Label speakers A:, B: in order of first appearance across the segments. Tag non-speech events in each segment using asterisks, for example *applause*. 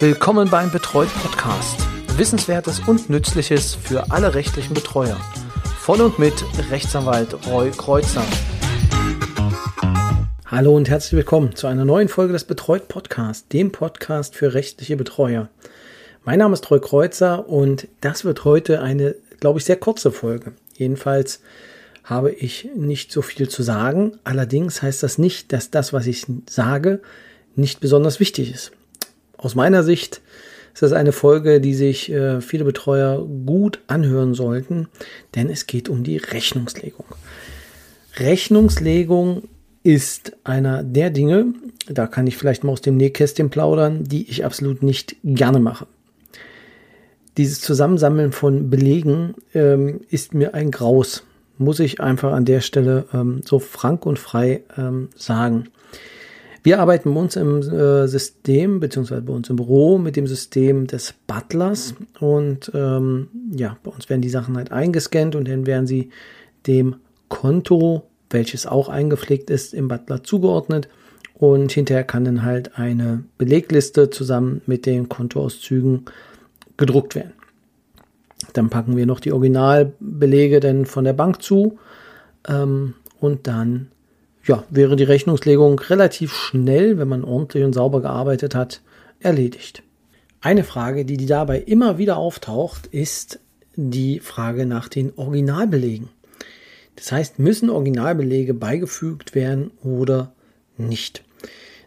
A: Willkommen beim Betreut Podcast. Wissenswertes und Nützliches für alle rechtlichen Betreuer. Von und mit Rechtsanwalt Roy Kreuzer. Hallo und herzlich willkommen zu einer neuen Folge des Betreut Podcasts, dem Podcast für rechtliche Betreuer. Mein Name ist Roy Kreuzer und das wird heute eine, glaube ich, sehr kurze Folge. Jedenfalls habe ich nicht so viel zu sagen. Allerdings heißt das nicht, dass das, was ich sage, nicht besonders wichtig ist. Aus meiner Sicht ist das eine Folge, die sich äh, viele Betreuer gut anhören sollten, denn es geht um die Rechnungslegung. Rechnungslegung ist einer der Dinge, da kann ich vielleicht mal aus dem Nähkästchen plaudern, die ich absolut nicht gerne mache. Dieses Zusammensammeln von Belegen ähm, ist mir ein Graus muss ich einfach an der Stelle ähm, so frank und frei ähm, sagen. Wir arbeiten bei uns im äh, System, beziehungsweise bei uns im Büro mit dem System des Butlers und ähm, ja, bei uns werden die Sachen halt eingescannt und dann werden sie dem Konto, welches auch eingepflegt ist, im Butler zugeordnet und hinterher kann dann halt eine Belegliste zusammen mit den Kontoauszügen gedruckt werden. Dann packen wir noch die Originalbelege dann von der Bank zu ähm, und dann ja, wäre die Rechnungslegung relativ schnell, wenn man ordentlich und sauber gearbeitet hat, erledigt. Eine Frage, die dabei immer wieder auftaucht, ist die Frage nach den Originalbelegen. Das heißt, müssen Originalbelege beigefügt werden oder nicht?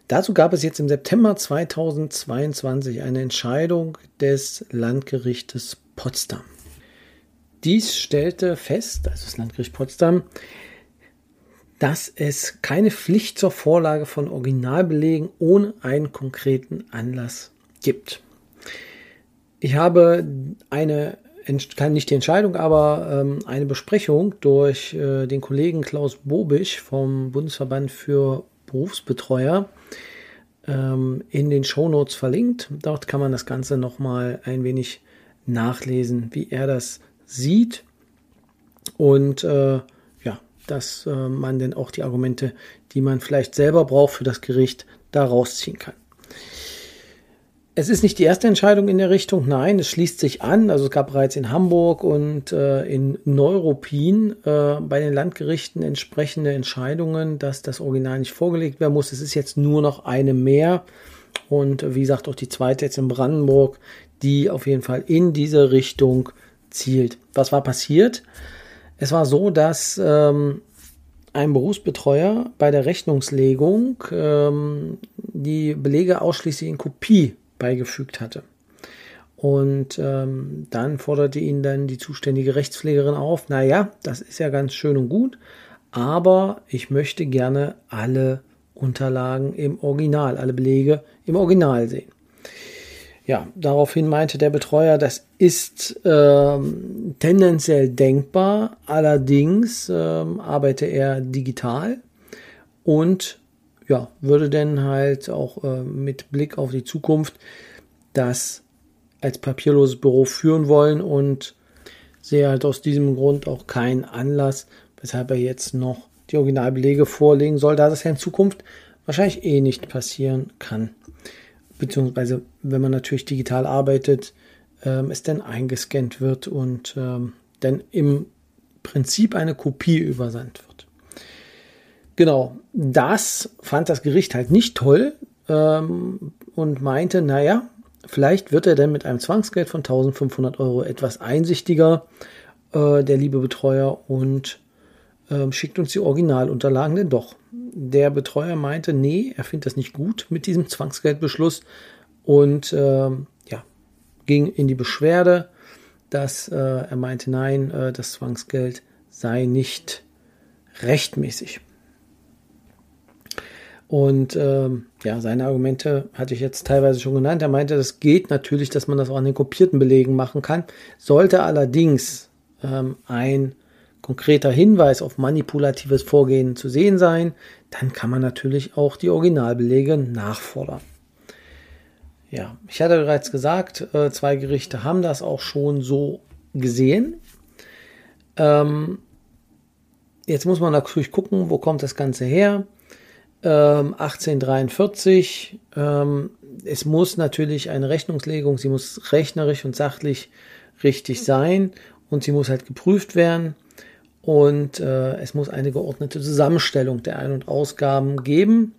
A: Dazu gab es jetzt im September 2022 eine Entscheidung des Landgerichtes Potsdam. Dies stellte fest, also das Landgericht Potsdam, dass es keine Pflicht zur Vorlage von Originalbelegen ohne einen konkreten Anlass gibt. Ich habe eine, nicht die Entscheidung, aber ähm, eine Besprechung durch äh, den Kollegen Klaus Bobisch vom Bundesverband für Berufsbetreuer ähm, in den Shownotes verlinkt. Dort kann man das Ganze nochmal ein wenig nachlesen, wie er das sieht und äh, dass äh, man denn auch die Argumente, die man vielleicht selber braucht für das Gericht, da rausziehen kann. Es ist nicht die erste Entscheidung in der Richtung, nein, es schließt sich an. Also es gab bereits in Hamburg und äh, in Neuruppin äh, bei den Landgerichten entsprechende Entscheidungen, dass das Original nicht vorgelegt werden muss. Es ist jetzt nur noch eine mehr. Und wie gesagt, auch die zweite jetzt in Brandenburg, die auf jeden Fall in diese Richtung zielt. Was war passiert? Es war so, dass ähm, ein Berufsbetreuer bei der Rechnungslegung ähm, die Belege ausschließlich in Kopie beigefügt hatte. Und ähm, dann forderte ihn dann die zuständige Rechtspflegerin auf, naja, das ist ja ganz schön und gut, aber ich möchte gerne alle Unterlagen im Original, alle Belege im Original sehen. Ja, daraufhin meinte der Betreuer, das ist ähm, tendenziell denkbar, allerdings ähm, arbeite er digital und ja, würde dann halt auch äh, mit Blick auf die Zukunft das als papierloses Büro führen wollen und sehe halt aus diesem Grund auch keinen Anlass, weshalb er jetzt noch die Originalbelege vorlegen soll, da das ja in Zukunft wahrscheinlich eh nicht passieren kann beziehungsweise wenn man natürlich digital arbeitet, ähm, es dann eingescannt wird und ähm, dann im Prinzip eine Kopie übersandt wird. Genau, das fand das Gericht halt nicht toll ähm, und meinte, naja, vielleicht wird er dann mit einem Zwangsgeld von 1500 Euro etwas einsichtiger, äh, der liebe Betreuer, und äh, schickt uns die Originalunterlagen denn doch. Der Betreuer meinte, nee, er findet das nicht gut mit diesem Zwangsgeldbeschluss und äh, ja, ging in die Beschwerde, dass äh, er meinte, nein, äh, das Zwangsgeld sei nicht rechtmäßig. Und ähm, ja, seine Argumente hatte ich jetzt teilweise schon genannt. Er meinte, das geht natürlich, dass man das auch an den kopierten Belegen machen kann. Sollte allerdings ähm, ein konkreter Hinweis auf manipulatives Vorgehen zu sehen sein, dann kann man natürlich auch die Originalbelege nachfordern. Ja, ich hatte bereits gesagt, äh, zwei Gerichte haben das auch schon so gesehen. Ähm, jetzt muss man natürlich gucken, wo kommt das Ganze her. ähm, 1843. Ähm, es muss natürlich eine Rechnungslegung, sie muss rechnerisch und sachlich richtig sein und sie muss halt geprüft werden und äh, es muss eine geordnete Zusammenstellung der Ein- und Ausgaben geben,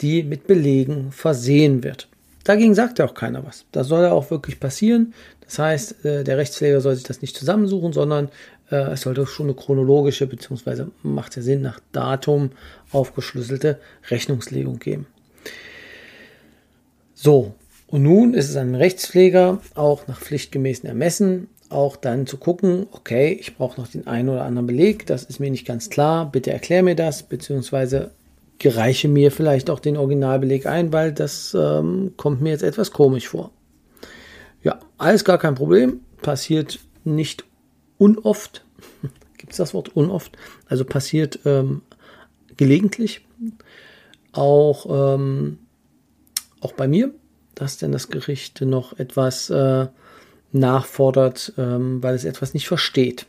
A: die mit Belegen versehen wird. Dagegen sagt ja auch keiner was. Das soll ja auch wirklich passieren. Das heißt, äh, der Rechtspfleger soll sich das nicht zusammensuchen, sondern äh, es sollte schon eine chronologische, beziehungsweise macht ja Sinn, nach Datum aufgeschlüsselte Rechnungslegung geben. So, und nun ist es an dem Rechtspfleger auch nach pflichtgemäßen Ermessen auch dann zu gucken, okay, ich brauche noch den einen oder anderen Beleg, das ist mir nicht ganz klar, bitte erklär mir das, beziehungsweise gereiche mir vielleicht auch den Originalbeleg ein, weil das ähm, kommt mir jetzt etwas komisch vor. Ja, alles gar kein Problem, passiert nicht unoft. *laughs* Gibt es das Wort unoft? Also passiert ähm, gelegentlich. Auch, ähm, auch bei mir, dass denn das Gericht noch etwas äh, nachfordert, ähm, weil es etwas nicht versteht.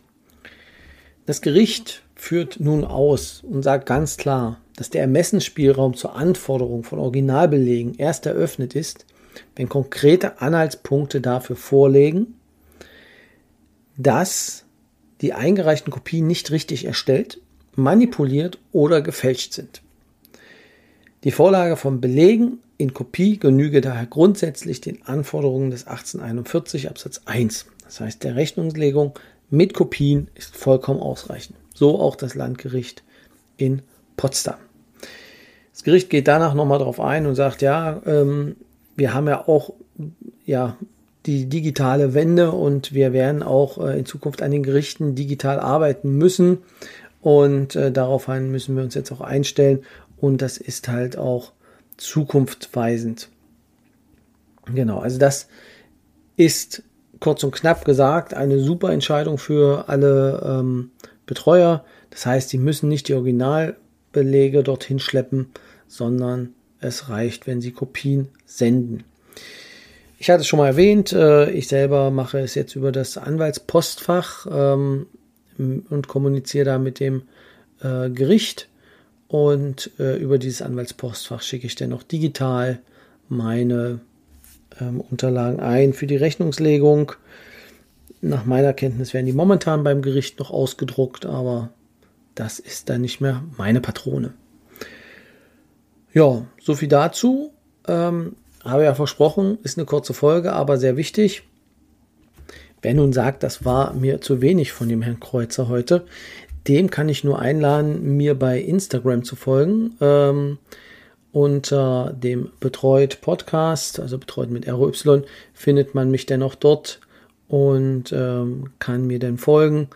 A: Das Gericht führt nun aus und sagt ganz klar, dass der Ermessensspielraum zur Anforderung von Originalbelegen erst eröffnet ist, wenn konkrete Anhaltspunkte dafür vorlegen, dass die eingereichten Kopien nicht richtig erstellt, manipuliert oder gefälscht sind. Die Vorlage von Belegen in Kopie genüge daher grundsätzlich den Anforderungen des 1841 Absatz 1. Das heißt, der Rechnungslegung mit Kopien ist vollkommen ausreichend. So auch das Landgericht in Potsdam. Das Gericht geht danach nochmal darauf ein und sagt, ja, ähm, wir haben ja auch ja, die digitale Wende und wir werden auch äh, in Zukunft an den Gerichten digital arbeiten müssen. Und äh, darauf müssen wir uns jetzt auch einstellen. Und das ist halt auch zukunftsweisend. Genau, also das ist kurz und knapp gesagt eine super Entscheidung für alle ähm, Betreuer. Das heißt, sie müssen nicht die Originalbelege dorthin schleppen, sondern es reicht, wenn sie Kopien senden. Ich hatte es schon mal erwähnt, äh, ich selber mache es jetzt über das Anwaltspostfach ähm, und kommuniziere da mit dem äh, Gericht. Und äh, über dieses Anwaltspostfach schicke ich dann noch digital meine ähm, Unterlagen ein für die Rechnungslegung. Nach meiner Kenntnis werden die momentan beim Gericht noch ausgedruckt, aber das ist dann nicht mehr meine Patrone. Ja, so viel dazu. Ähm, habe ja versprochen, ist eine kurze Folge, aber sehr wichtig. Wer nun sagt, das war mir zu wenig von dem Herrn Kreuzer heute, dem kann ich nur einladen, mir bei Instagram zu folgen. Ähm, unter dem Betreut Podcast, also betreut mit ROY, findet man mich dennoch dort und ähm, kann mir dann folgen.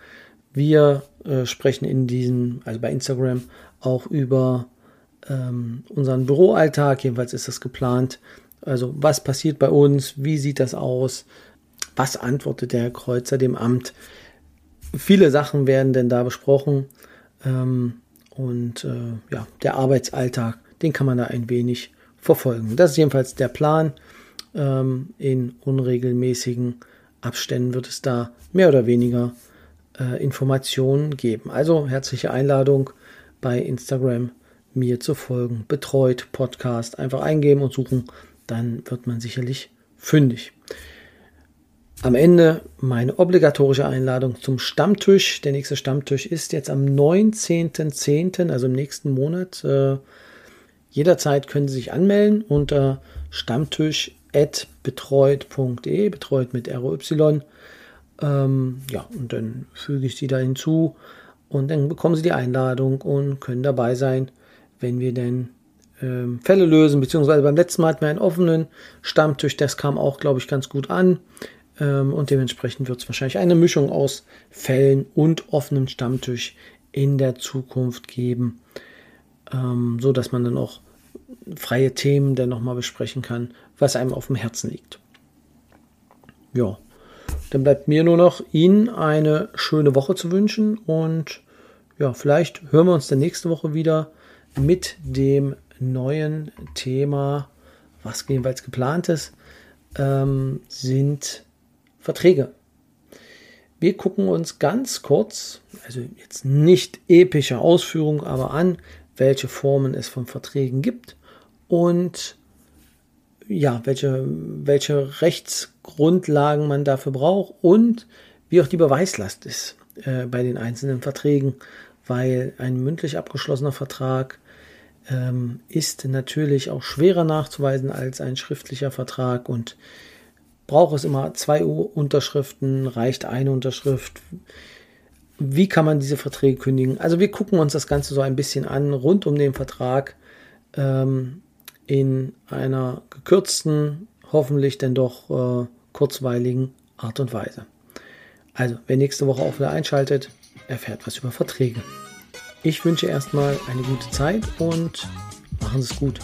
A: Wir äh, sprechen in diesem, also bei Instagram, auch über ähm, unseren Büroalltag. Jedenfalls ist das geplant. Also was passiert bei uns? Wie sieht das aus? Was antwortet der Herr Kreuzer dem Amt? Viele Sachen werden denn da besprochen. Ähm, und äh, ja, der Arbeitsalltag, den kann man da ein wenig verfolgen. Das ist jedenfalls der Plan. Ähm, in unregelmäßigen Abständen wird es da mehr oder weniger äh, Informationen geben. Also herzliche Einladung bei Instagram mir zu folgen. Betreut Podcast einfach eingeben und suchen dann wird man sicherlich fündig. Am Ende meine obligatorische Einladung zum Stammtisch. Der nächste Stammtisch ist jetzt am 19.10., also im nächsten Monat. Äh, jederzeit können Sie sich anmelden unter stammtisch.betreut.de, betreut mit ROY. Ähm, ja, und dann füge ich Sie da hinzu und dann bekommen Sie die Einladung und können dabei sein, wenn wir denn ähm, Fälle lösen, beziehungsweise beim letzten Mal hatten wir einen offenen Stammtisch, das kam auch, glaube ich, ganz gut an. Ähm, und dementsprechend wird es wahrscheinlich eine Mischung aus Fällen und offenem Stammtisch in der Zukunft geben, ähm, so dass man dann auch freie Themen dann nochmal besprechen kann, was einem auf dem Herzen liegt. Ja, dann bleibt mir nur noch Ihnen eine schöne Woche zu wünschen und ja, vielleicht hören wir uns dann nächste Woche wieder mit dem neuen Thema, was jeweils geplant ist, ähm, sind Verträge. Wir gucken uns ganz kurz, also jetzt nicht epische Ausführung, aber an, welche Formen es von Verträgen gibt und ja, welche, welche Rechtsgrundlagen man dafür braucht und wie auch die Beweislast ist äh, bei den einzelnen Verträgen, weil ein mündlich abgeschlossener Vertrag ähm, ist natürlich auch schwerer nachzuweisen als ein schriftlicher Vertrag und braucht es immer zwei Unterschriften, reicht eine Unterschrift. Wie kann man diese Verträge kündigen? Also wir gucken uns das Ganze so ein bisschen an rund um den Vertrag ähm, in einer gekürzten, hoffentlich denn doch äh, kurzweiligen Art und Weise. Also, wer nächste Woche auch wieder einschaltet, erfährt was über Verträge. Ich wünsche erstmal eine gute Zeit und machen Sie es gut.